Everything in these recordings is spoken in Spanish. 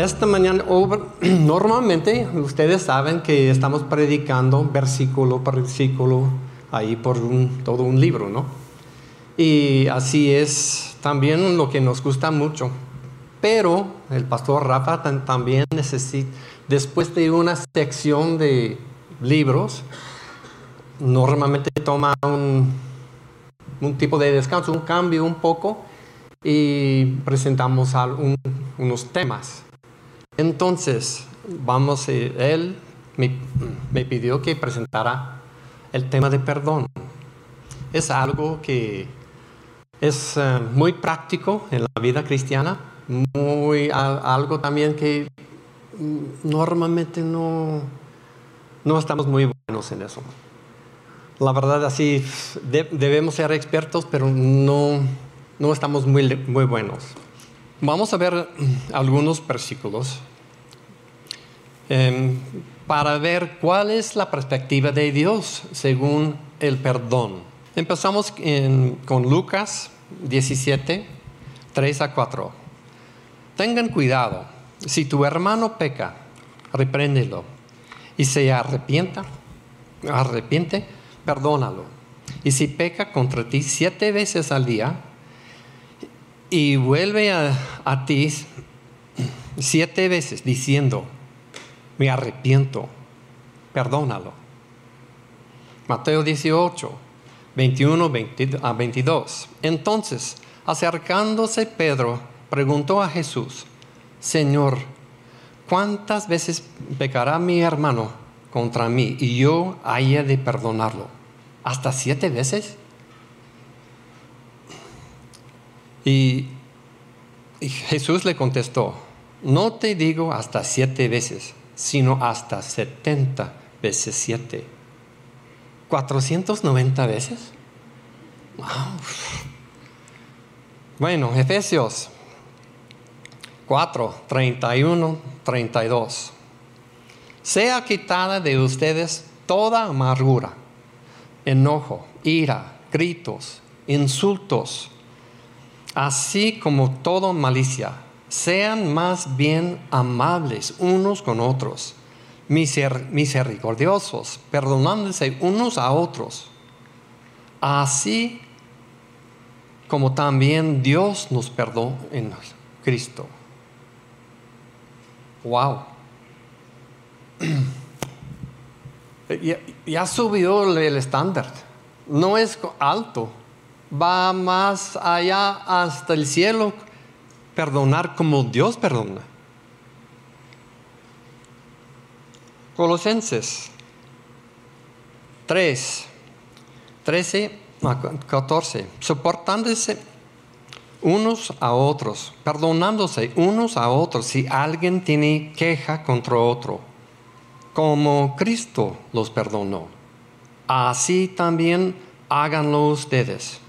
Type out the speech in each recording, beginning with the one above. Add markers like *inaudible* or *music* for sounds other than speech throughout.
Esta mañana, *clears throat* normalmente ustedes saben que estamos predicando versículo por versículo ahí por todo un libro, ¿no? Y así es también lo que nos gusta mucho. Pero el pastor Rafa también necesita, después de una sección de libros, normalmente toma un, un tipo de descanso, un cambio un poco y presentamos unos temas. Entonces, vamos, eh, él me, me, pidió que presentara el tema de perdón. Es algo que es eh, muy práctico en la vida cristiana, muy algo también que normalmente no, no estamos muy buenos en eso. La verdad, así debemos ser expertos, pero no, no estamos muy, muy buenos. Vamos a ver algunos versículos em, para ver cuál es la perspectiva de Dios según el perdón. Empezamos con Lucas 17, 3 a 4. Tengan cuidado, si tu hermano peca, repréndelo y se arrepienta, arrepiente, perdónalo. Y si peca contra ti siete veces al día y vuelve a, a ti siete veces diciendo, me arrepiento, perdónalo. Mateo 18, 21 a 22. Entonces, acercándose Pedro, preguntó a Jesús, Señor, ¿cuántas veces pecará mi hermano contra mí y yo haya de perdonarlo? ¿Hasta siete veces? Y, Jesús le contestó, no te digo hasta siete veces, sino hasta setenta veces siete. ¿490 veces? Bueno, Efesios 4, 31, 32. Sea quitada de ustedes toda amargura, enojo, ira, gritos, insultos, así como toda malicia. Sean más bien amables unos con otros, misericordiosos, perdonándose unos a otros, así como también Dios nos perdonó en Cristo. Wow. *clears throat* Ya, ya, subió el estándar. No es alto. Va más allá hasta el cielo. Perdonar como Dios perdona. Colosenses 3, 13 a 14. Soportándose unos a otros, perdonándose unos a otros si alguien tiene queja contra otro, como Cristo los perdonó. Así también háganlo ustedes.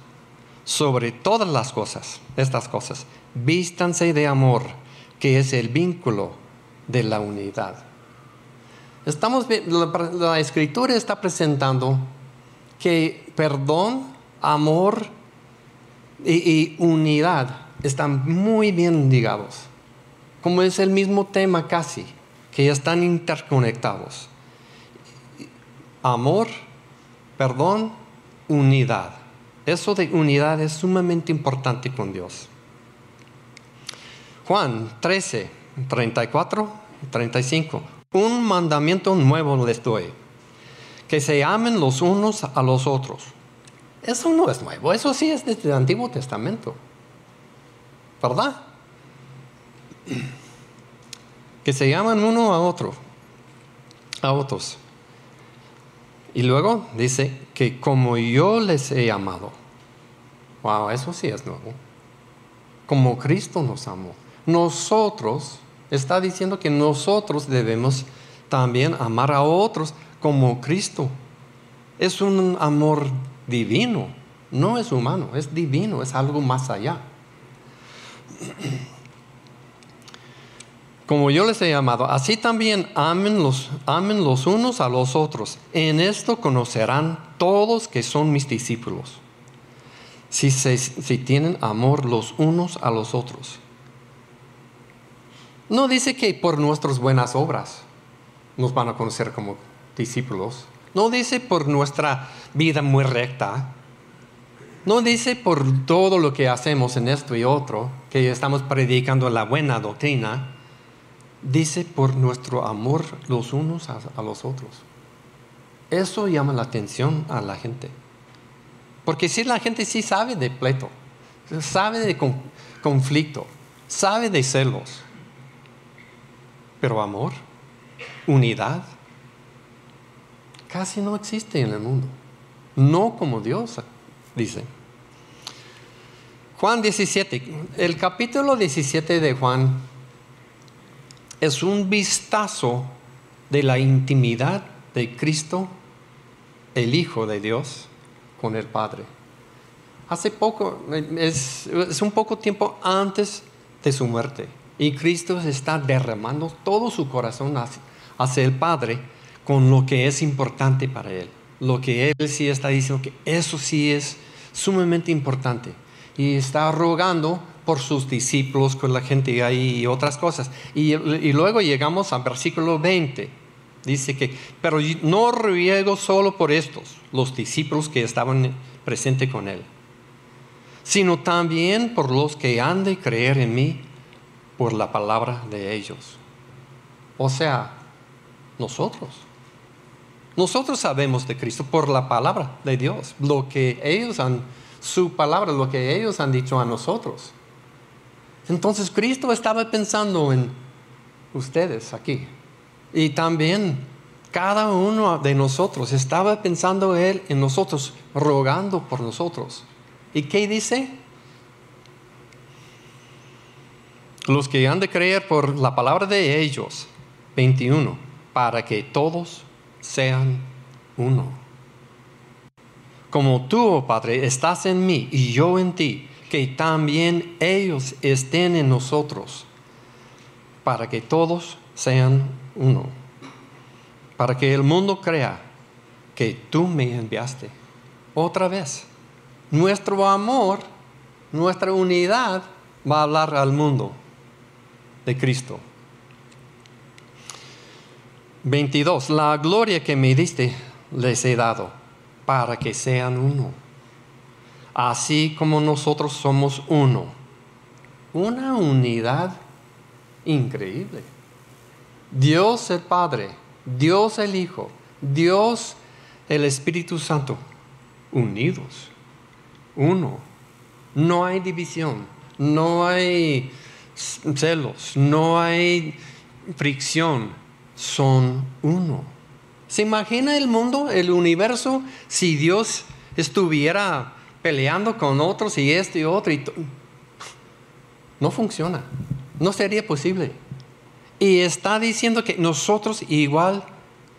Sobre todas las cosas, estas cosas, vístanse de amor, que es el vínculo de la unidad. Estamos, la, la escritura está presentando que perdón, amor, y, unidad están muy bien ligados. Como es el mismo tema casi, que están interconectados. Amor, perdón, unidad. Eso de unidad es sumamente importante con Dios. Juan 13, 34, 35. Un mandamiento nuevo les doy, que se amen los unos a los otros eso no es nuevo, eso sí es desde el Antiguo Testamento. ¿Verdad? Que se llaman uno a otro, a otros. Y luego dice que como yo les he amado. Wow, eso sí es nuevo. Como Cristo nos amó. Nosotros, está diciendo que nosotros debemos también amar a otros como Cristo. Es un amor divino, no es humano, es divino, es algo más allá. *clears throat* Como yo les he llamado, así también amen los, amen los unos a los otros. En esto conocerán todos que son mis discípulos. Si, tienen amor los unos a los otros. No dice que por nuestras buenas obras nos van a conocer como discípulos. No dice por nuestra vida muy recta. No dice por todo lo que hacemos en esto y otro, que estamos predicando la buena doctrina. Dice por nuestro amor los unos a, los otros. Eso llama la atención a la gente. Porque si la gente sí sabe de pleito, sabe de conflicto, sabe de celos, pero amor, unidad, casi no existe en el mundo. No como Dios dice. Juan 17, el capítulo 17 de Juan es un vistazo de la intimidad de Cristo, el Hijo de Dios, con el Padre. Hace poco, es, un poco tiempo antes de su muerte, y Cristo está derramando todo su corazón hacia el Padre con lo que es importante para él. Lo que él sí está diciendo que eso sí es sumamente importante. Y está rogando por sus discípulos, con la gente y otras cosas. Y, luego llegamos al versículo 20. Dice que, pero no ruego solo por estos, los discípulos que estaban presentes con él, sino también por los que han de creer en mí por la palabra de ellos. O sea, nosotros. Nosotros sabemos de Cristo por la palabra de Dios, lo que ellos han, su palabra, lo que ellos han dicho a nosotros. Entonces Cristo estaba pensando en ustedes aquí. Y también cada uno de nosotros estaba pensando Él en nosotros, rogando por nosotros. ¿Y qué dice? Los que han de creer por la palabra de ellos, 21, para que todos sean uno. Como tú, oh Padre, estás en mí y yo en ti, que también ellos estén en nosotros, para que todos sean uno. Para que el mundo crea que tú me enviaste. Otra vez, nuestro amor, nuestra unidad va a hablar al mundo de Cristo. 22. La gloria que me diste les he dado para que sean uno. Así como nosotros somos uno. Una unidad increíble. Dios el Padre, Dios el Hijo, Dios el Espíritu Santo, unidos. Uno. No hay división, no hay celos, no hay fricción son uno. ¿Se imagina el mundo, el universo, si Dios estuviera peleando con otros y esto y otro? Y no funciona, no sería posible. Y está diciendo que nosotros igual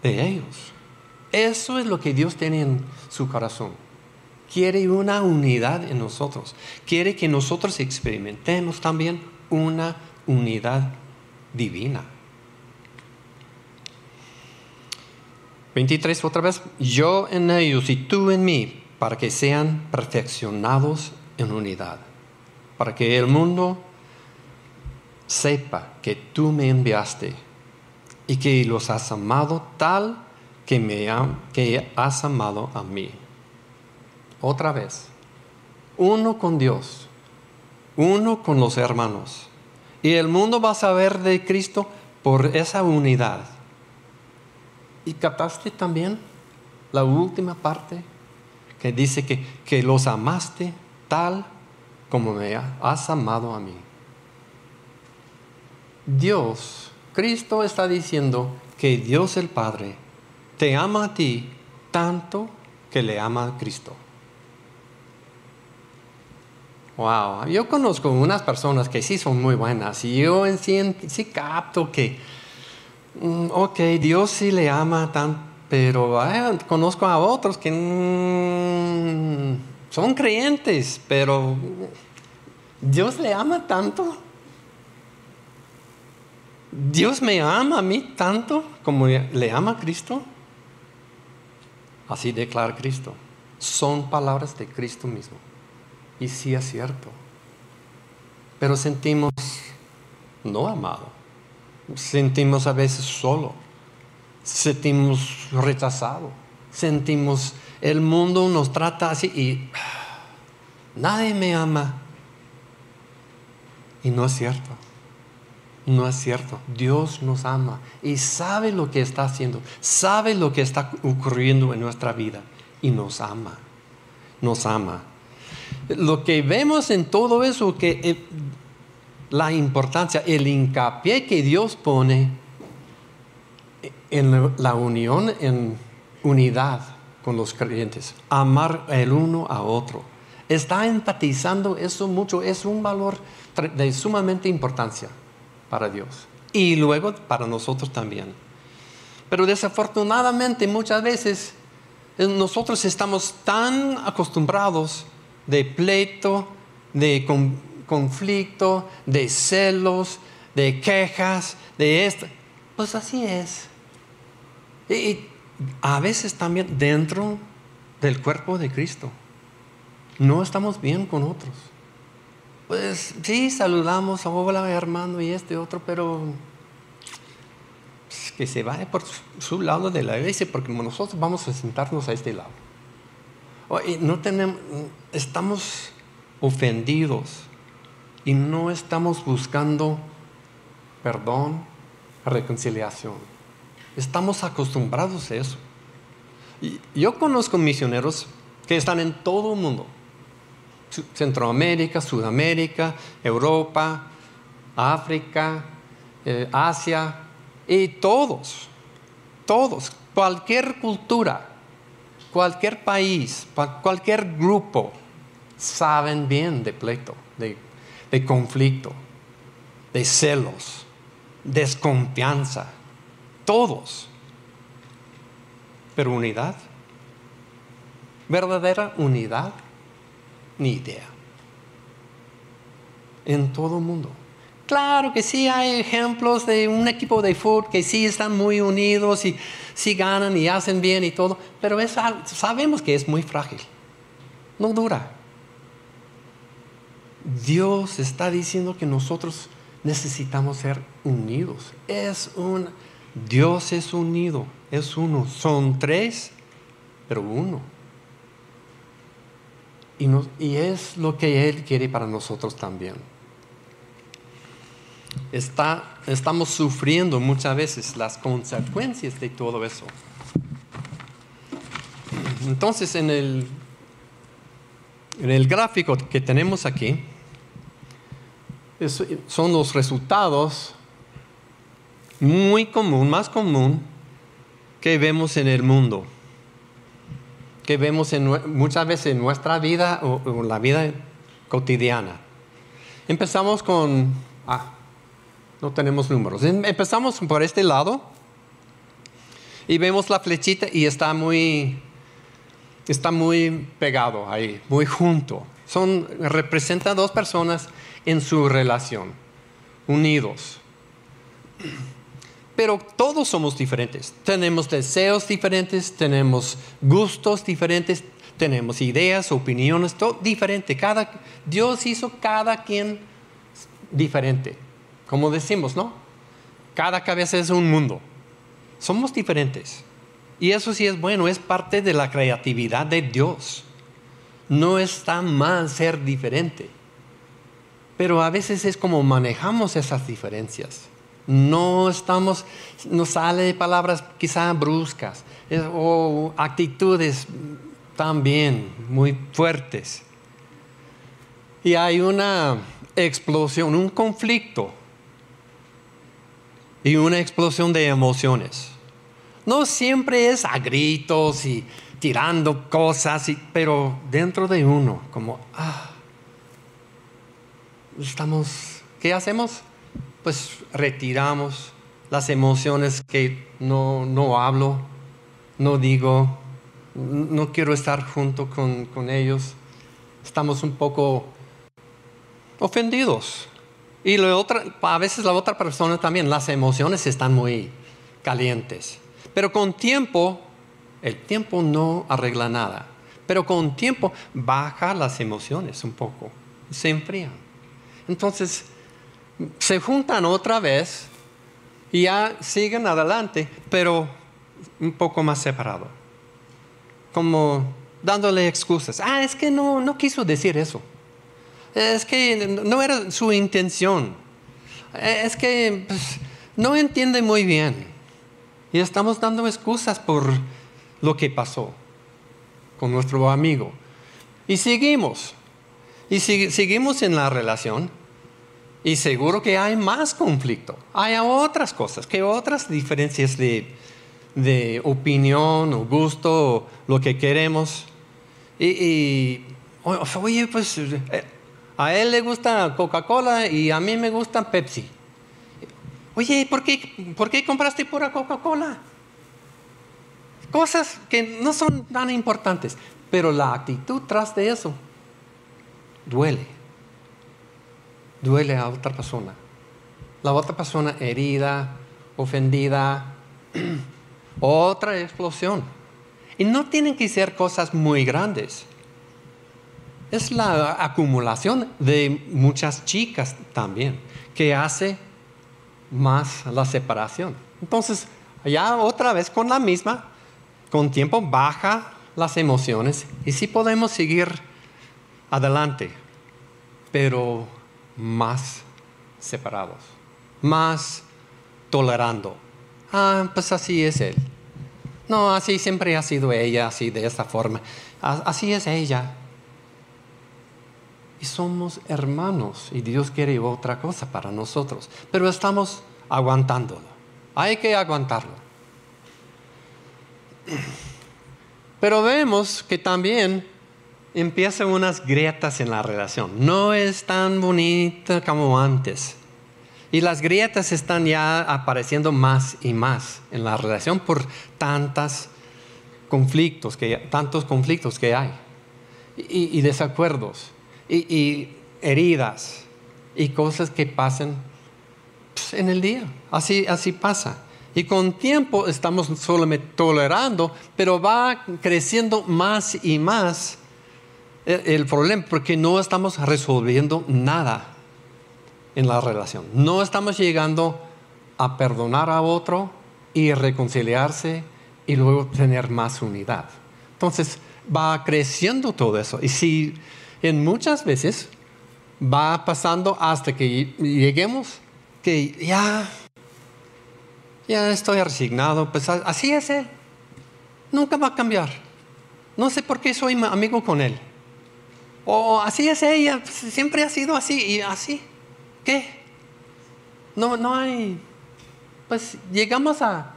de ellos. Eso es lo que Dios tiene en su corazón. Quiere una unidad en nosotros. Quiere que nosotros experimentemos también una unidad divina. 23 otra vez, yo en ellos y tú en mí, para que sean perfeccionados en unidad, para que el mundo sepa que tú me enviaste y que los has amado tal que me que has amado a mí. Otra vez, uno con Dios, uno con los hermanos. Y el mundo va a saber de Cristo por esa unidad. ¿Y captaste también la última parte que dice que, que los amaste tal como me has amado a mí? Dios, Cristo está diciendo que Dios el Padre te ama a ti tanto que le ama a Cristo. Wow, yo conozco unas personas que sí son muy buenas y yo en sí, capto que Mm, ok, Dios sí le ama tan, pero conozco a otros que mm, son creyentes, pero Dios le ama tanto. Dios me ama a mí tanto como le ama a Cristo. Así declara Cristo. Son palabras de Cristo mismo. Y sí es cierto. Pero sentimos no amado sentimos a veces solo, sentimos rechazado, sentimos el mundo nos trata así y nadie me ama. Y no es cierto. No es cierto. Dios nos ama y sabe lo que está haciendo, sabe lo que está ocurriendo en nuestra vida y nos ama. Nos ama. Lo que vemos en todo eso, que eh, la importancia, el hincapié que Dios pone en la unión, en unidad con los creyentes, amar el uno a otro. Está empatizando eso mucho, es un valor de sumamente importancia para Dios y luego para nosotros también. Pero desafortunadamente muchas veces eh, nosotros estamos tan acostumbrados de pleito, de conflicto, de celos, de quejas, de esto. Pues así es. Y, a veces también dentro del cuerpo de Cristo. No estamos bien con otros. Pues sí, saludamos, hola hermano y este otro, pero pues, que se vaya por su lado de la iglesia porque nosotros vamos a sentarnos a este lado. no tenemos, estamos ofendidos y no estamos buscando perdón, reconciliación. Estamos acostumbrados a eso. Y yo conozco misioneros que están en todo el mundo. Centroamérica, Sudamérica, Europa, África, eh, Asia, y todos, todos, cualquier cultura, cualquier país, cualquier grupo, saben bien de pleito, de, de conflicto, de celos, desconfianza, todos. Pero unidad, verdadera unidad, ni idea. En todo el mundo. Claro que sí hay ejemplos de un equipo de fútbol que sí están muy unidos y sí ganan y hacen bien y todo, pero sabemos que es muy frágil. No dura. Dios está diciendo que nosotros necesitamos ser unidos. Es un Dios es unido, es uno. Son tres, pero uno. Y, es lo que Él quiere para nosotros también. Estamos sufriendo muchas veces las consecuencias de todo eso. Entonces, en el gráfico que tenemos aquí, son los resultados muy común, más común que vemos en el mundo, vemos en, muchas veces en nuestra vida o en la vida cotidiana. Empezamos con, ah, no tenemos números, em, empezamos por este lado y vemos la flechita y está muy, está muy pegado ahí, muy junto. Son, representa dos personas en su relación, unidos. Pero todos somos diferentes. Tenemos deseos diferentes, tenemos gustos diferentes, tenemos ideas, opiniones, todo diferente. Cada, Dios hizo cada quien diferente. Como decimos, ¿no? Cada cabeza es un mundo. Somos diferentes. Y eso sí es bueno, es parte de la creatividad de Dios. No está mal ser diferente. Pero a veces es como manejamos esas diferencias. No estamos, nos sale palabras quizá bruscas o actitudes también muy fuertes. Y hay una explosión, un conflicto y una explosión de emociones. No siempre es a gritos y tirando cosas, pero dentro de uno, como, ah, estamos, ¿qué hacemos? Pues retiramos las emociones que no, no hablo, no digo, no quiero estar junto con, con ellos. Estamos un poco ofendidos. Y a veces la otra persona también, las emociones están muy calientes. Pero con tiempo, el tiempo no arregla nada. Pero con tiempo baja las emociones un poco, se enfrían. Entonces, se juntan otra vez y ya siguen adelante, pero un poco más separado. Como dándole excusas. Ah, es que no, no quiso decir eso. Es que no era su intención. Es que pues, no entiende muy bien. Y estamos dando excusas por lo que pasó con nuestro amigo. Y seguimos. Y seguimos en la relación. Y seguro que hay más conflicto. Hay otras cosas, que otras diferencias de, de opinión o gusto, o lo que queremos. Y, oye, pues eh, a él le gusta Coca-Cola y a mí me gusta Pepsi. Oye, ¿por qué, ¿por qué compraste pura Coca-Cola? Cosas que no son tan importantes, pero la actitud tras de eso duele. Duele a otra persona. La otra persona herida, ofendida, *clears throat* otra explosión. Y no tienen que ser cosas muy grandes. Es la acumulación de muchas chicas también que hace más la separación. Entonces, ya otra vez con la misma, con tiempo baja las emociones y sí podemos seguir adelante, pero más separados, más tolerando. Ah, pues así es él. No, así siempre ha sido ella, así de esta forma. Así es ella. Y somos hermanos y Dios quiere otra cosa para nosotros. Pero estamos aguantándolo. Hay que aguantarlo. *clears throat* Pero vemos que también empiezan unas grietas en la relación. No es tan bonita como antes. Y las grietas están ya apareciendo más y más en la relación por tantos conflictos que, tantos conflictos que hay. Y, desacuerdos. Y, heridas. Y cosas que pasan pues, en el día. Así, así pasa. Y con tiempo estamos solamente tolerando, pero va creciendo más y más el problema, porque no estamos resolviendo nada en la relación. No estamos llegando a perdonar a otro y reconciliarse y luego tener más unidad. Entonces va creciendo todo eso. Y si en muchas veces va pasando hasta que lleguemos que ya, ya estoy resignado, pues así es él. Nunca va a cambiar. No sé por qué soy amigo con él. O así es ella, pues, siempre ha sido así y así. ¿Qué? No, no hay. Pues llegamos a,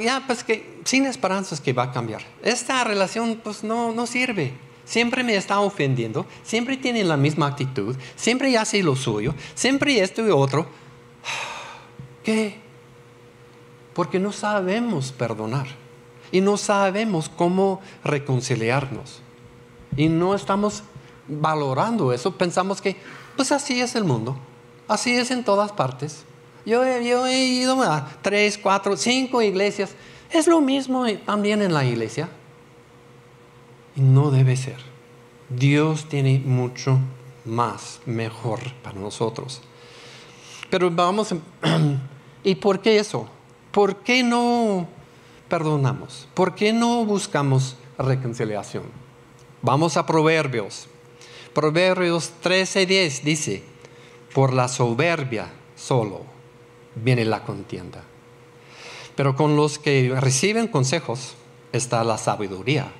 ya, pues que sin esperanzas que va a cambiar. Esta relación, pues no, no sirve. Siempre me está ofendiendo, siempre tiene la misma actitud, siempre hace lo suyo, siempre esto y otro. *sighs* ¿Qué? Porque no sabemos perdonar y no sabemos cómo reconciliarnos. Y no estamos valorando eso, pensamos que pues así es el mundo, así es en todas partes. Yo, yo he ido a tres, cuatro, cinco iglesias, es lo mismo también en la iglesia. Y no debe ser. Dios tiene mucho más, mejor para nosotros. Pero vamos, *clears throat* ¿y por qué eso? ¿Por qué no perdonamos? ¿Por qué no buscamos reconciliación? Vamos a Proverbios Proverbios 13:10 dice, por la soberbia solo viene la contienda. Pero con los que reciben consejos está la sabiduría.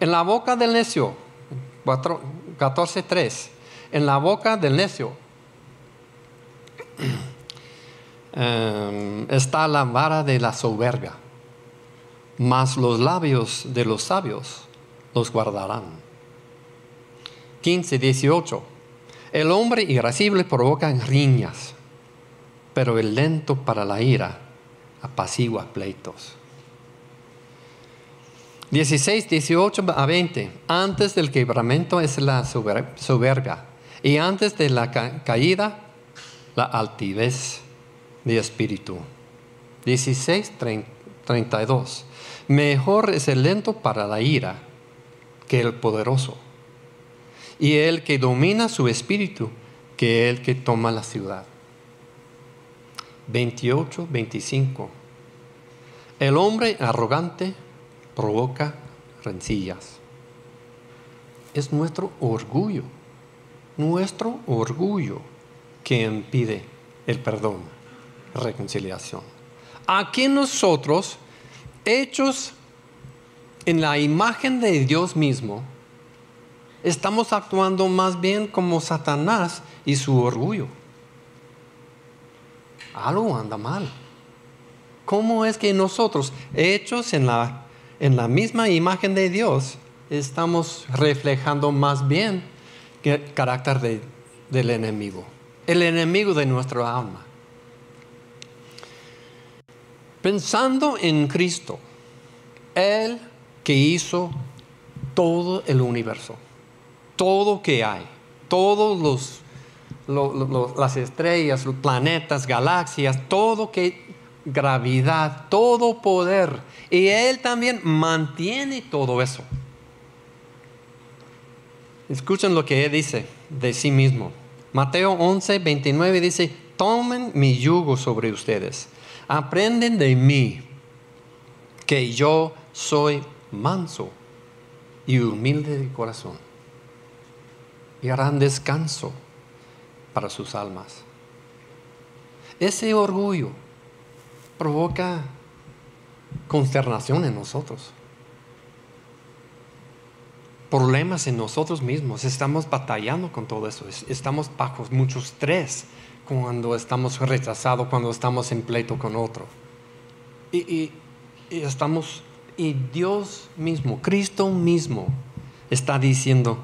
En la boca del necio, 14.3, en la boca del necio *clears throat* em, está la vara de la soberbia, mas los labios de los sabios los guardarán. 15, 18. El hombre irascible provoca riñas, pero el lento para la ira apacigua pleitos. 16, 18 a 20. Antes del quebramento es la soberbia y antes de la caída la altivez de espíritu. 16, 32. Mejor es el lento para la ira que el poderoso y el que domina su espíritu que el que toma la ciudad. 28, 25. El hombre arrogante provoca rencillas. Es nuestro orgullo, nuestro orgullo que impide el perdón, reconciliación. Aquí nosotros, hechos en la imagen de Dios mismo, estamos actuando más bien como Satanás y su orgullo. Algo anda mal. ¿Cómo es que nosotros, hechos en la, en la misma imagen de Dios, estamos reflejando más bien el carácter del enemigo? El enemigo de nuestra alma. Pensando en Cristo, Él que hizo todo el universo, todo que hay, todos los, las estrellas, los planetas, galaxias, todo que gravedad, todo poder. Y Él también mantiene todo eso. Escuchen lo que Él dice de sí mismo. Mateo 11, 29 dice, tomen mi yugo sobre ustedes aprenden de mí que yo soy manso y humilde de corazón y harán descanso para sus almas. Ese orgullo provoca consternación en nosotros, problemas en nosotros mismos, estamos batallando con todo eso, estamos bajo mucho estrés cuando estamos rechazados, cuando estamos en pleito con otro. Y, estamos, y Dios mismo, Cristo mismo, está diciendo,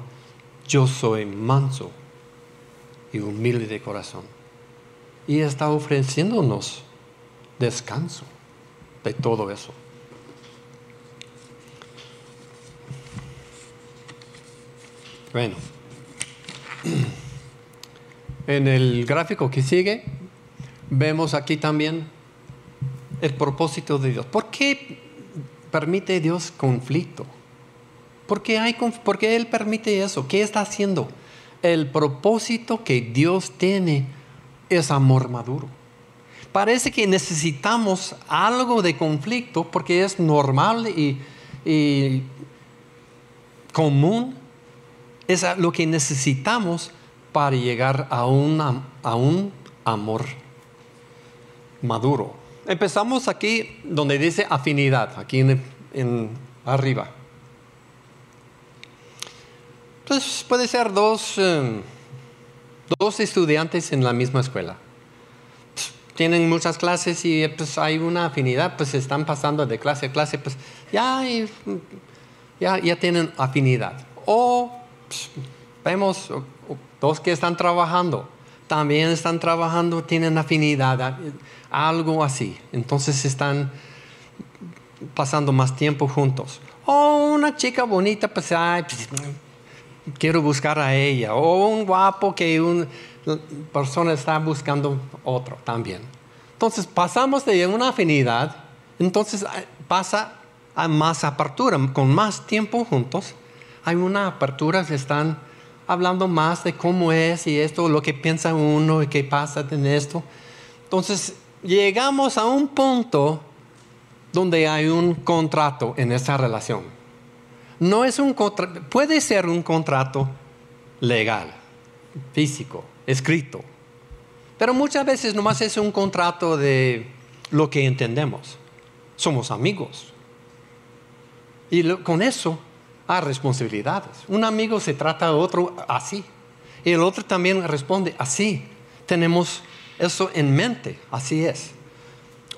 yo soy manso y humilde de corazón. Y está ofreciéndonos descanso de todo eso. Bueno. *clears throat* En el gráfico que sigue, vemos aquí también el propósito de Dios. ¿Por qué permite Dios conflicto? ¿Por qué, hay, ¿Por Él permite eso? ¿Qué está haciendo? El propósito que Dios tiene es amor maduro. Parece que necesitamos algo de conflicto porque es normal y, y común. Es lo que necesitamos para llegar a, a un amor maduro. Empezamos aquí donde dice afinidad, aquí en, arriba. Entonces puede ser dos, em, dos estudiantes en la misma escuela. Tienen muchas clases y pues hay una afinidad, pues están pasando de clase a clase, pues ya, ya, ya tienen afinidad. O pues, vemos Dos que están trabajando, también están trabajando, tienen afinidad, algo así. Entonces están pasando más tiempo juntos. O una chica bonita, pues, pues, quiero buscar a ella. O un guapo que una persona está buscando otro también. Entonces pasamos de una afinidad, entonces pasa a más apertura, con más tiempo juntos. Hay una apertura, se están hablando más de cómo es y esto, lo que piensa uno y qué pasa en esto. Entonces, llegamos a un punto donde hay un contrato en esa relación. No es un puede ser un contrato legal, físico, escrito, pero muchas veces nomás es un contrato de lo que entendemos. Somos amigos. Y con eso a responsabilidades. Un amigo se trata a otro así. Y el otro también responde así. Tenemos eso en mente, así es.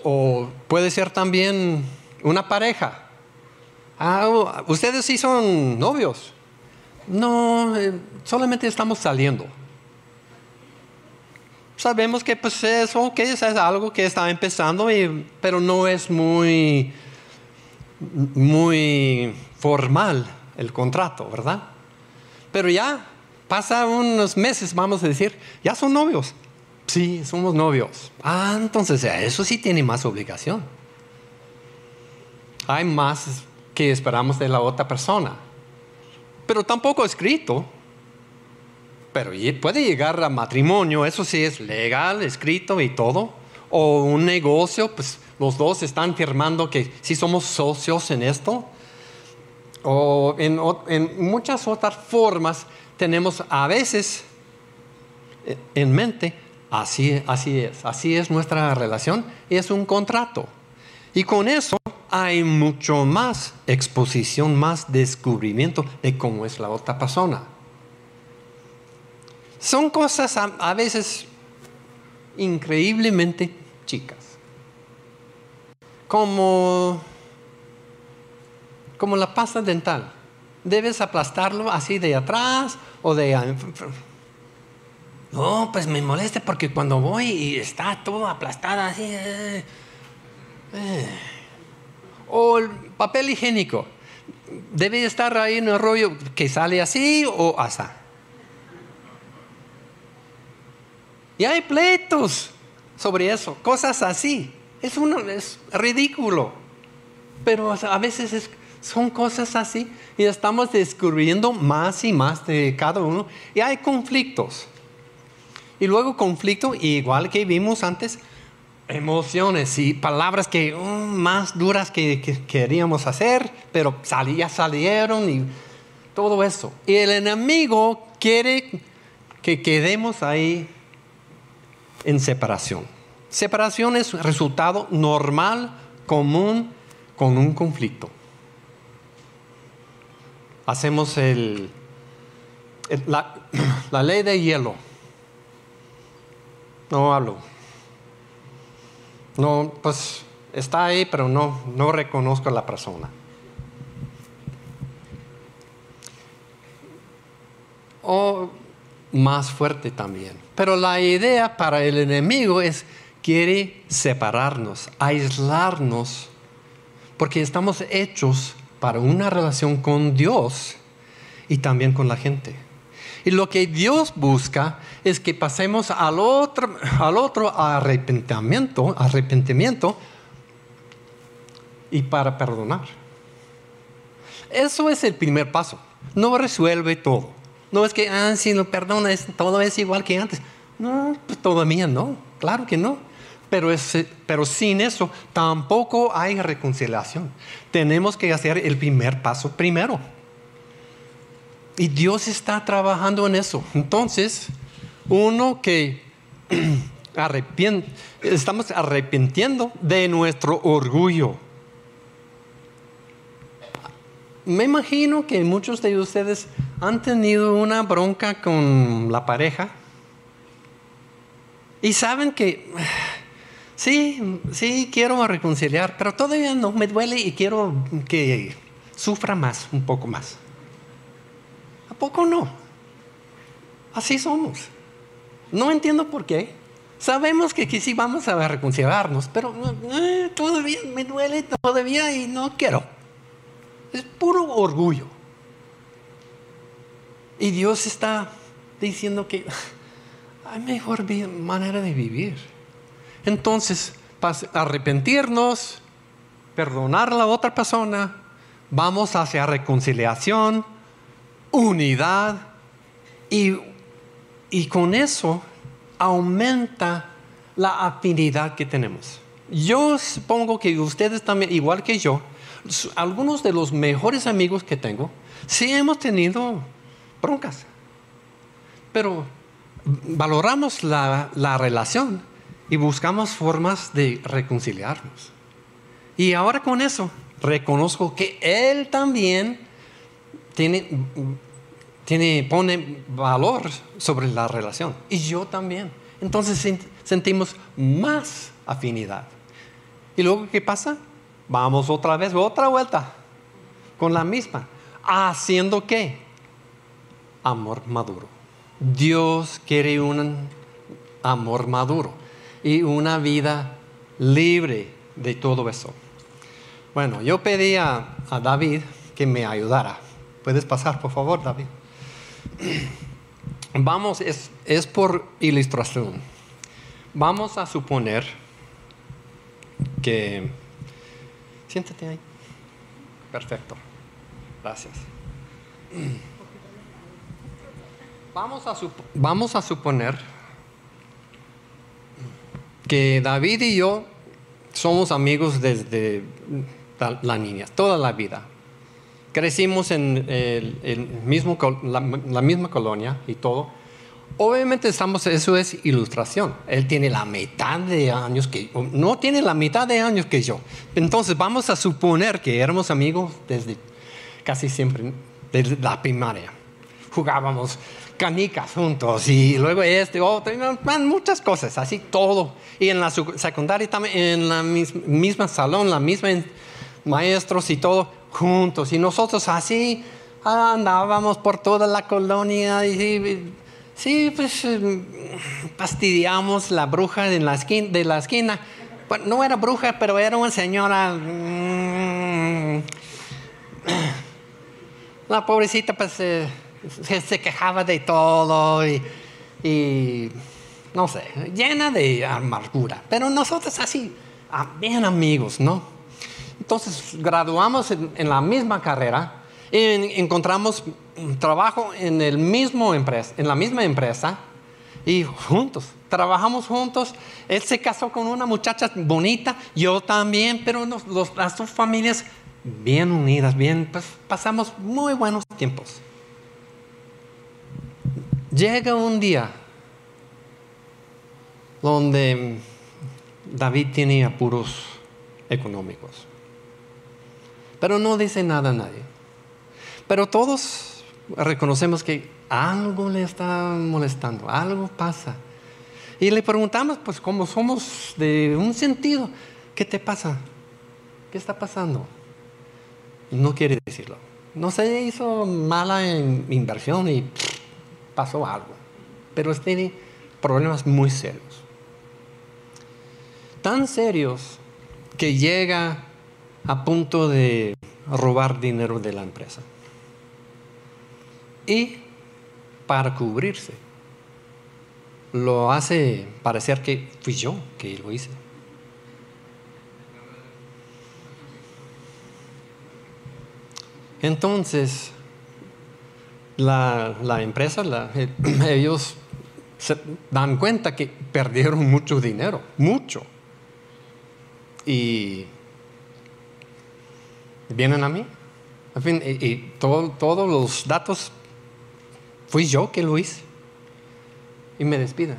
O puede ser también una pareja. Ah, ustedes sí son novios. No, eh, solamente estamos saliendo. Sabemos que pues eso que es, algo que está empezando, pero no es muy, muy formal el contrato, ¿verdad? Pero ya pasa unos meses, vamos a decir, ya son novios. Sí, somos novios. Ah, entonces eso sí tiene más obligación. Hay más que esperamos de la otra persona. Pero tampoco escrito. Pero puede llegar a matrimonio, eso sí es legal, escrito y todo. o un negocio, pues los dos están firmando que sí somos socios en esto. O en, muchas otras formas tenemos a veces en mente, así, así es, así es nuestra relación, es un contrato. Y con eso hay mucho más exposición, más descubrimiento de cómo es la otra persona. Son cosas a, veces increíblemente chicas. Como, como la pasta dental. Debes aplastarlo así de atrás o de no, pues me molesta porque cuando voy y está todo aplastada así. Eh, eh. O el papel higiénico. Debe estar ahí en el rollo que sale así o así. Y hay pleitos sobre eso, cosas así. Es, uno, es ridículo. Pero a veces son cosas así y estamos descubriendo más y más de cada uno. Y hay conflictos. Y luego conflicto, igual que vimos antes, emociones y palabras que uh, más duras que, queríamos hacer, pero ya salieron y todo eso. Y el enemigo quiere que quedemos ahí en separación. Separación es resultado normal, común, con un conflicto. Hacemos el, *clears throat* la ley de hielo no hablo. No, pues está ahí, pero no, no reconozco a la persona. O más fuerte también. Pero la idea para el enemigo es, quiere separarnos, aislarnos, porque estamos hechos para una relación con Dios y también con la gente. Y lo que Dios busca es que pasemos al otro, al otro arrepentimiento, arrepentimiento y para perdonar. Eso es el primer paso. No resuelve todo. No es que, ah, si lo perdonas, todo es igual que antes. No, pues todavía no. Claro que no. Pero, es, pero sin eso tampoco hay reconciliación. Tenemos que hacer el primer paso primero. Y Dios está trabajando en eso. Entonces, uno que *clears throat* estamos arrepintiendo de nuestro orgullo. Me imagino que muchos de ustedes han tenido una bronca con la pareja y saben que sí, sí quiero reconciliar, pero todavía no me duele y quiero que sufra más, un poco más poco no? Así somos. No entiendo por qué. Sabemos que, sí vamos a reconciliarnos, pero eh, todavía me duele, todavía y no quiero. Es puro orgullo. Y Dios está diciendo que hay mejor manera de vivir. Entonces, arrepentirnos, perdonar a la otra persona, vamos hacia reconciliación, unidad y, y con eso aumenta la afinidad que tenemos. Yo supongo que ustedes también, igual que yo, algunos de los mejores amigos que tengo, sí hemos tenido broncas, pero valoramos la, la relación y buscamos formas de reconciliarnos. Y ahora con eso reconozco que Él también tiene, tiene, pone valor sobre la relación. Y yo también. Entonces sentimos más afinidad. ¿Y luego qué pasa? Vamos otra vez, otra vuelta, con la misma. ¿Haciendo qué? Amor maduro. Dios quiere un amor maduro y una vida libre de todo eso. Bueno, yo pedí a David que me ayudara. Puedes pasar, por favor, David. *clears throat* Vamos, es, es por ilustración. Vamos a suponer que... Siéntate ahí. Perfecto. Gracias. *clears throat* Vamos a, vamos a suponer que David y yo somos amigos desde la niña, toda la vida. Crecimos en el, mismo, la, misma colonia y todo. Obviamente estamos, eso es ilustración. Él tiene la mitad de años que no tiene la mitad de años que yo. Entonces vamos a suponer que éramos amigos desde casi siempre, desde la primaria. Jugábamos canicas juntos y luego este, otro, muchas cosas, así todo. Y en la secundaria también, en la misma salón, la misma maestros y todo juntos. Y nosotros así andábamos por toda la colonia y sí, pues em, fastidiamos la bruja de la esquina. De la esquina. Bueno, no era bruja, pero era una señora... Mm, *clears throat* la pobrecita pues... Eh, se, quejaba de todo y, no sé, llena de amargura. Pero nosotros así, ah, bien amigos, ¿no? Entonces graduamos en, la misma carrera y encontramos trabajo en, el mismo empresa, en la misma empresa y juntos, trabajamos juntos. Él se casó con una muchacha bonita, yo también, pero las dos familias bien unidas, bien, pues pasamos muy buenos tiempos. Llega un día donde David tiene apuros económicos, pero no dice nada a nadie. Pero todos reconocemos que algo le está molestando, algo pasa. Y le preguntamos, pues como somos de un sentido, ¿qué te pasa? ¿Qué está pasando? no quiere decirlo. No se hizo mala inversión y pasó algo, pero tiene problemas muy serios. Tan serios que llega a punto de robar dinero de la empresa. Y para cubrirse, lo hace parecer que fui yo que lo hice. Entonces, la, empresa, eh, *clears throat* ellos se dan cuenta que perdieron mucho dinero, mucho. Y vienen a mí. En fin, y, todos los datos fui yo que lo hice. Y me despiden.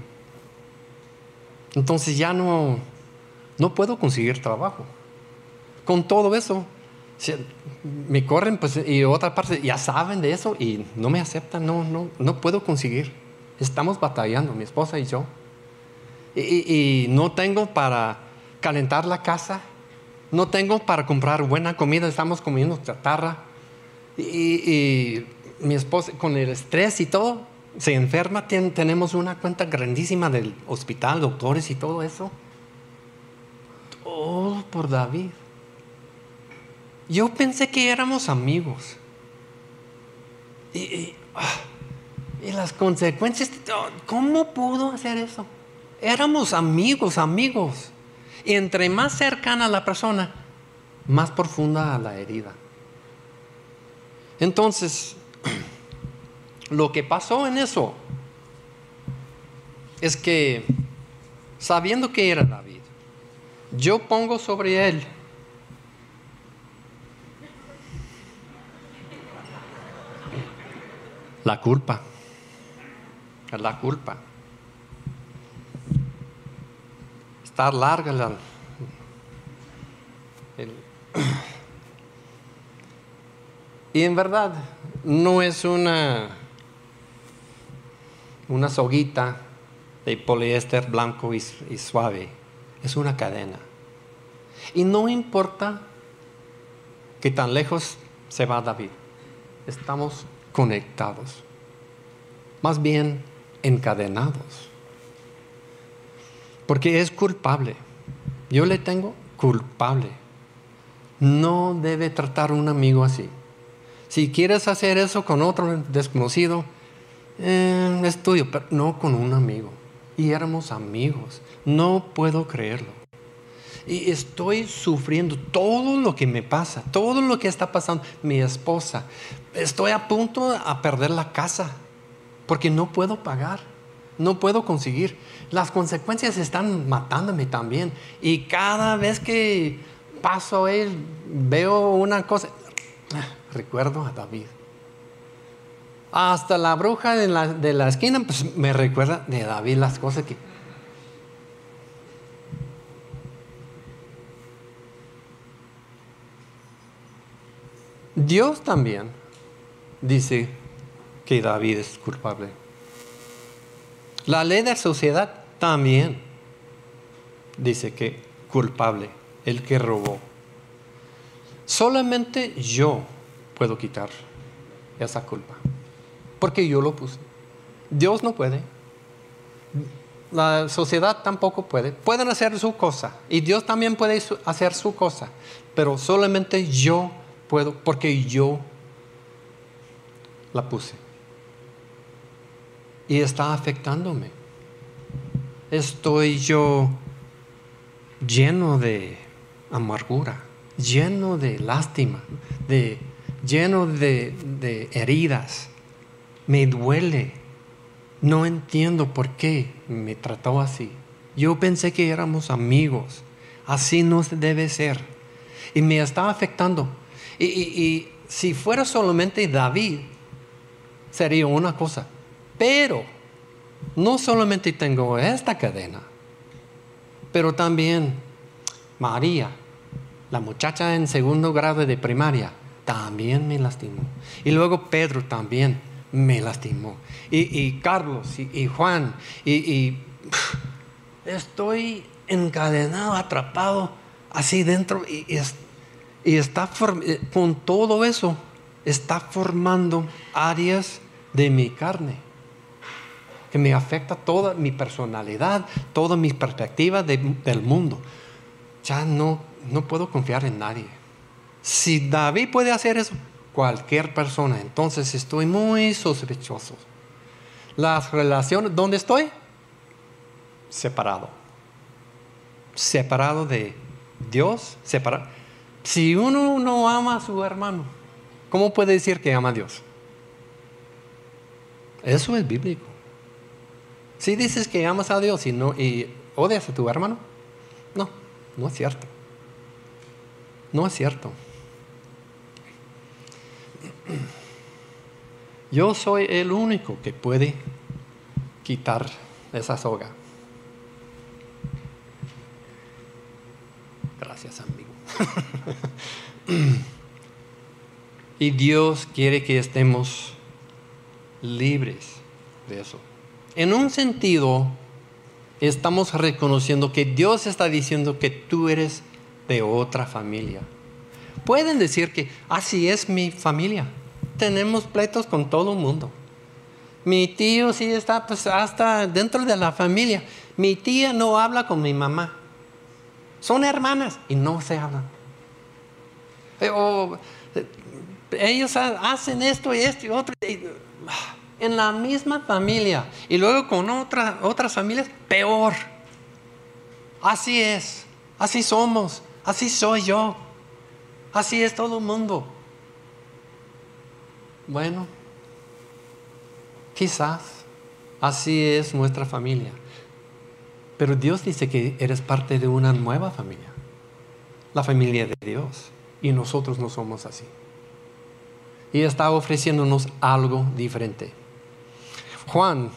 Entonces ya no, no puedo conseguir trabajo. Con todo eso, me corren, pues, y otra parte, ya saben de eso y no me aceptan, no, no, no puedo conseguir. Estamos batallando, mi esposa y yo. Y, no tengo para calentar la casa, no tengo para comprar buena comida, estamos comiendo chatarra. Y, y mi esposa, con el estrés y todo, se enferma, tenemos una cuenta grandísima del hospital, doctores y todo eso. Todo por David. Yo pensé que éramos amigos. Y, ah, las consecuencias, ¿cómo pudo hacer eso? Éramos amigos, amigos. Y entre más cercana la persona, más profunda la herida. Entonces, *clears throat* lo que pasó en eso es que, sabiendo que era David, yo pongo sobre él La culpa. Es la culpa. Está larga la, *clears throat* y en verdad no es una, una soguita de poliéster blanco y suave, es una cadena. Y no importa que tan lejos se va David, estamos conectados, más bien encadenados. Porque es culpable. Yo le tengo culpable. No debe tratar un amigo así. Si quieres hacer eso con otro desconocido, eh, es tuyo, pero no con un amigo. Y éramos amigos. No puedo creerlo. Estoy sufriendo todo lo que me pasa, todo lo que está pasando. Mi esposa, estoy a punto de perder la casa porque no puedo pagar. no puedo conseguir. Las consecuencias están matándome también. Y cada vez que paso él, veo una cosa, ah, recuerdo a David. Hasta la bruja de la, de la esquina, pues me recuerda de David las cosas que... Dios también dice que David es culpable. La ley de la sociedad también dice que culpable, el que robó. Solamente yo puedo quitar esa culpa, porque yo lo puse. Dios no puede. La sociedad tampoco puede. Pueden hacer su cosa y Dios también puede hacer su cosa, pero solamente yo puedo, porque yo la puse. Y está afectándome. Estoy yo lleno de amargura, lleno de lástima, de, lleno de, de heridas. Me duele. No entiendo por qué me trató así. Yo pensé que éramos amigos. Así no debe ser. Y me está afectando. Y, si fuera solamente David, sería una cosa. Pero no solamente tengo esta cadena, pero también María, la muchacha en segundo grado de primaria, también me lastimó. Y luego Pedro también me lastimó. Y, Carlos y, Juan. Y, estoy encadenado, atrapado así dentro. Y, y está eh, con todo eso, está formando áreas de mi carne que me afecta toda mi personalidad, toda mi perspectiva del mundo. Ya no, no puedo confiar en nadie. Si David puede hacer eso, cualquier persona, entonces estoy muy sospechoso. Las relaciones, ¿dónde estoy? Separado. Separado de Dios, separado si uno no ama a su hermano, ¿cómo puede decir que ama a Dios? Eso es bíblico. Si dices que amas a Dios y, no, y odias a tu hermano, no, no es cierto. No es cierto. Yo soy el único que puede quitar esa soga. Gracias, amigo. Y Dios quiere que estemos libres de eso. En un sentido, estamos reconociendo que Dios está diciendo que tú eres de otra familia. Pueden decir que así es mi familia. Tenemos pleitos con todo el mundo. Mi tío sí está pues, hasta dentro de la familia. Mi tía no habla con mi mamá. Son hermanas y no se hablan. Eh, eh, ellos hacen esto y esto y otro. Ah, en la misma familia. Y luego con otras familias, peor. Así es. Así somos. Así soy yo. Así es todo el mundo. Bueno, quizás así es nuestra familia. Pero Dios dice que eres parte de una nueva familia, la familia de Dios, y nosotros no somos así. Y está ofreciéndonos algo diferente. Juan,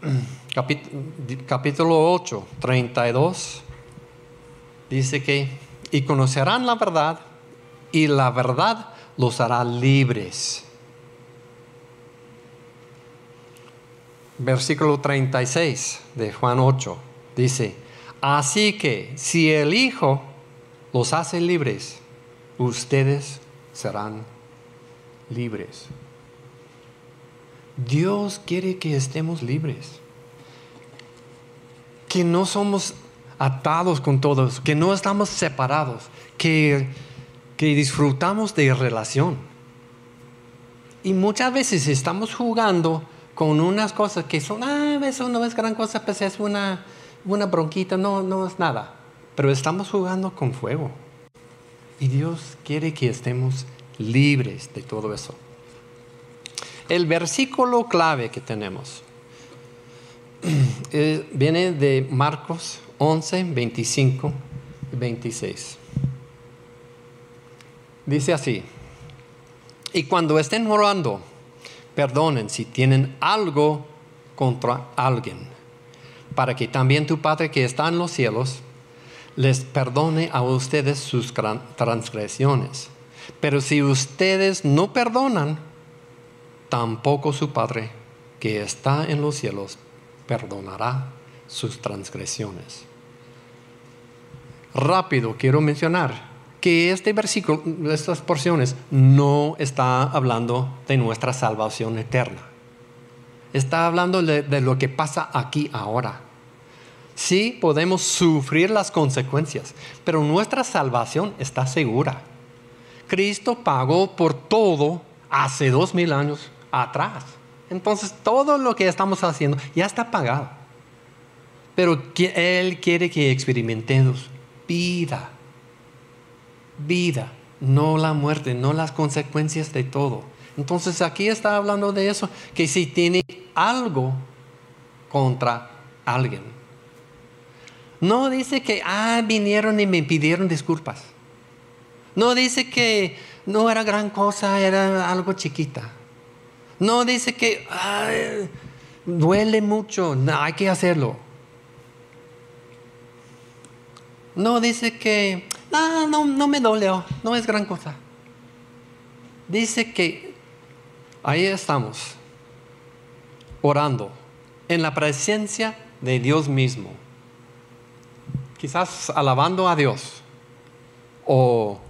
*clears throat* capítulo 8, 32, dice que, y conocerán la verdad, y la verdad los hará libres. Versículo 36 de Juan 8 Dice, así que si el Hijo los hace libres, ustedes serán libres. Dios quiere que estemos libres. Que no somos atados con todos, que no estamos separados, que, que disfrutamos de relación. Y muchas veces estamos jugando con unas cosas que son, ah, eso no es gran cosa, pues es una, una bronquita, no, no es nada. Pero estamos jugando con fuego. Y Dios quiere que estemos libres de todo eso. El versículo clave que tenemos *clears throat* eh, viene de Marcos 11, 25 y 26. Dice así, y cuando estén orando, perdonen si tienen algo contra alguien, para que también tu Padre que está en los cielos les perdone a ustedes sus transgresiones. Pero si ustedes no perdonan, tampoco su Padre que está en los cielos perdonará sus transgresiones. Rápido quiero mencionar que este versículo, estas porciones, no está hablando de nuestra salvación eterna. Está hablando de, de lo que pasa aquí ahora. Sí podemos sufrir las consecuencias, pero nuestra salvación está segura. Cristo pagó por todo hace dos mil años atrás. Entonces todo lo que estamos haciendo ya está pagado. Pero Él quiere que experimentemos vida. Vida, no la muerte, no las consecuencias de todo. Entonces aquí está hablando de eso, que si tiene algo contra alguien. No dice que, ah, vinieron y me pidieron disculpas. No dice que no era gran cosa, era algo chiquita. No dice que duele mucho, no, hay que hacerlo. No dice que no, no, no me dolió, no es gran cosa. Dice que ahí estamos, orando, en la presencia de Dios mismo. Quizás alabando a Dios o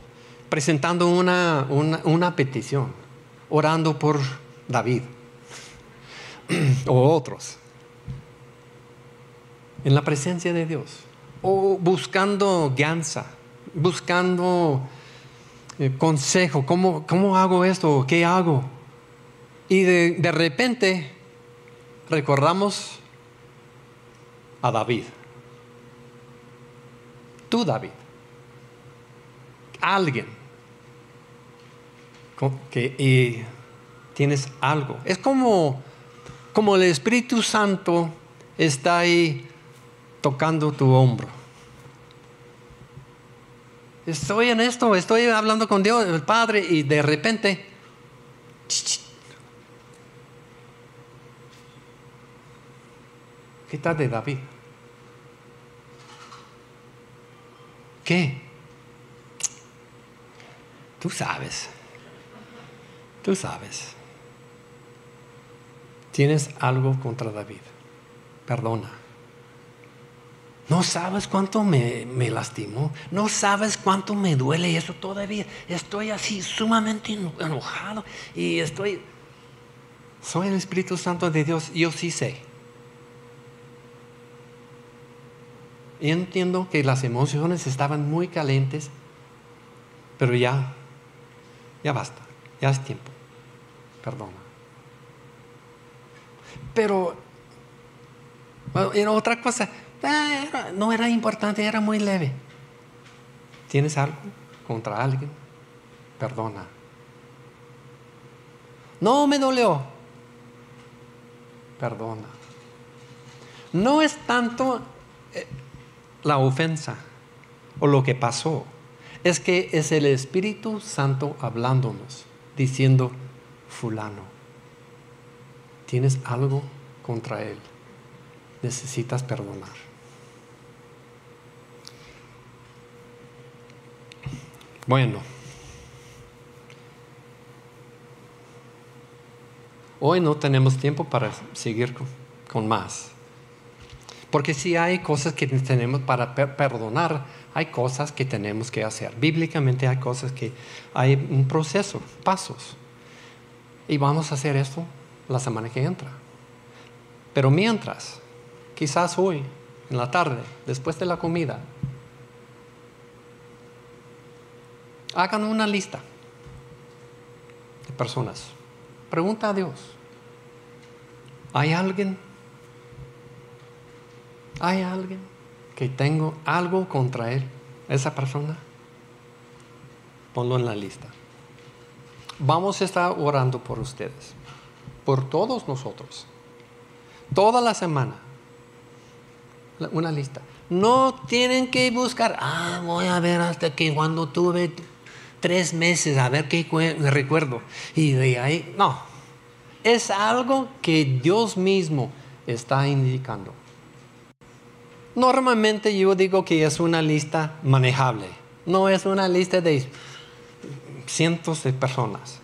presentando una, una, petición, orando por David *clears throat* o otros, en la presencia de Dios, o buscando guianza, buscando eh, consejo, ¿cómo, ¿cómo, hago esto? ¿Qué hago? Y de, de repente recordamos a David. Tú, David. Alguien. Que, y tienes algo. Es como, como el Espíritu Santo está ahí tocando tu hombro. Estoy en esto, estoy hablando con Dios, el Padre, y de repente... ¿Qué tal de David? Tú sabes. Tú sabes tienes algo contra David, perdona. No sabes cuánto me, me, lastimó, no sabes cuánto me duele eso todavía. Estoy así sumamente enojado y estoy... Soy el Espíritu Santo de Dios, yo sí sé. Entiendo que las emociones estaban muy calientes, pero ya, ya basta, ya es tiempo. Perdona. Pero era otra cosa. Ah, no era importante, era muy leve. ¿Tienes algo contra alguien? Perdona. No me dolió. Perdona. No es tanto eh, la ofensa o lo que pasó. Es que es el Espíritu Santo hablándonos, diciendo, fulano tienes algo contra Él. Necesitas perdonar. Bueno, hoy no tenemos tiempo para seguir con, más. Porque si hay cosas que tenemos para perdonar, hay cosas que tenemos que hacer. Bíblicamente hay cosas que hay un proceso, pasos. Y vamos a hacer esto la semana que entra. Pero mientras, quizás hoy, en la tarde, después de la comida, hagan una lista de personas. Pregunta a Dios. ¿Hay alguien? ¿Hay alguien que tengo algo contra él? ¿Esa persona? Ponlo en la lista. Vamos a estar orando por ustedes por todos nosotros, toda la semana. una lista. No tienen que buscar, ah, voy a ver hasta que cuando tuve tres meses, a ver qué recuerdo. Y de ahí, no. Es algo que Dios mismo está indicando. Normalmente yo digo que es una lista manejable. No es una lista de cientos de personas.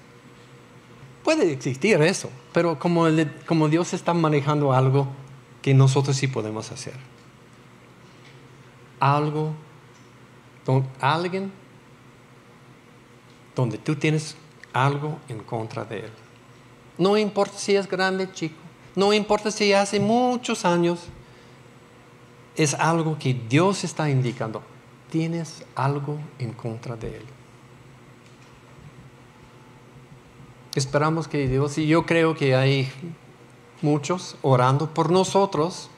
Puede existir eso, pero como, Dios está manejando algo que nosotros sí podemos hacer. Algo, alguien donde tú tienes algo en contra de él. No importa si es grande, chico. No importa si hace muchos años. Es algo que Dios está indicando. Tienes algo en contra de él. Esperamos que Dios, y yo creo que hay muchos orando por nosotros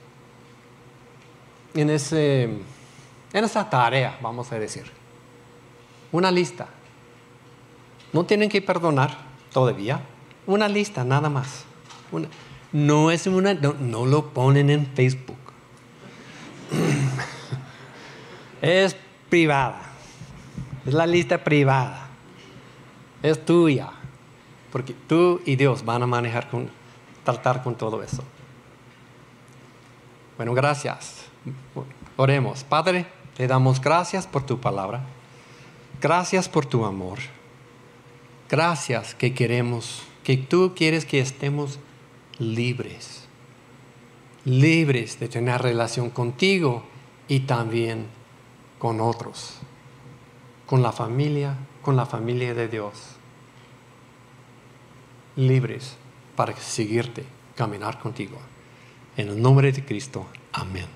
en, ese, en esa tarea, vamos a decir. Una lista no tienen que perdonar todavía. Una lista, nada más. no es una, no, lo ponen en Facebook. Es privada. Es la lista privada. Es tuya. Porque tú y Dios van a manejar con, tratar con todo eso. Bueno, gracias. Oremos. Padre, te damos gracias por tu palabra. Gracias por tu amor. Gracias que queremos, que tú quieres que estemos libres, libres de tener relación contigo y también con otros, con la familia, con la familia de Dios. Libres para seguirte, caminar contigo. En el nombre de Cristo, amén.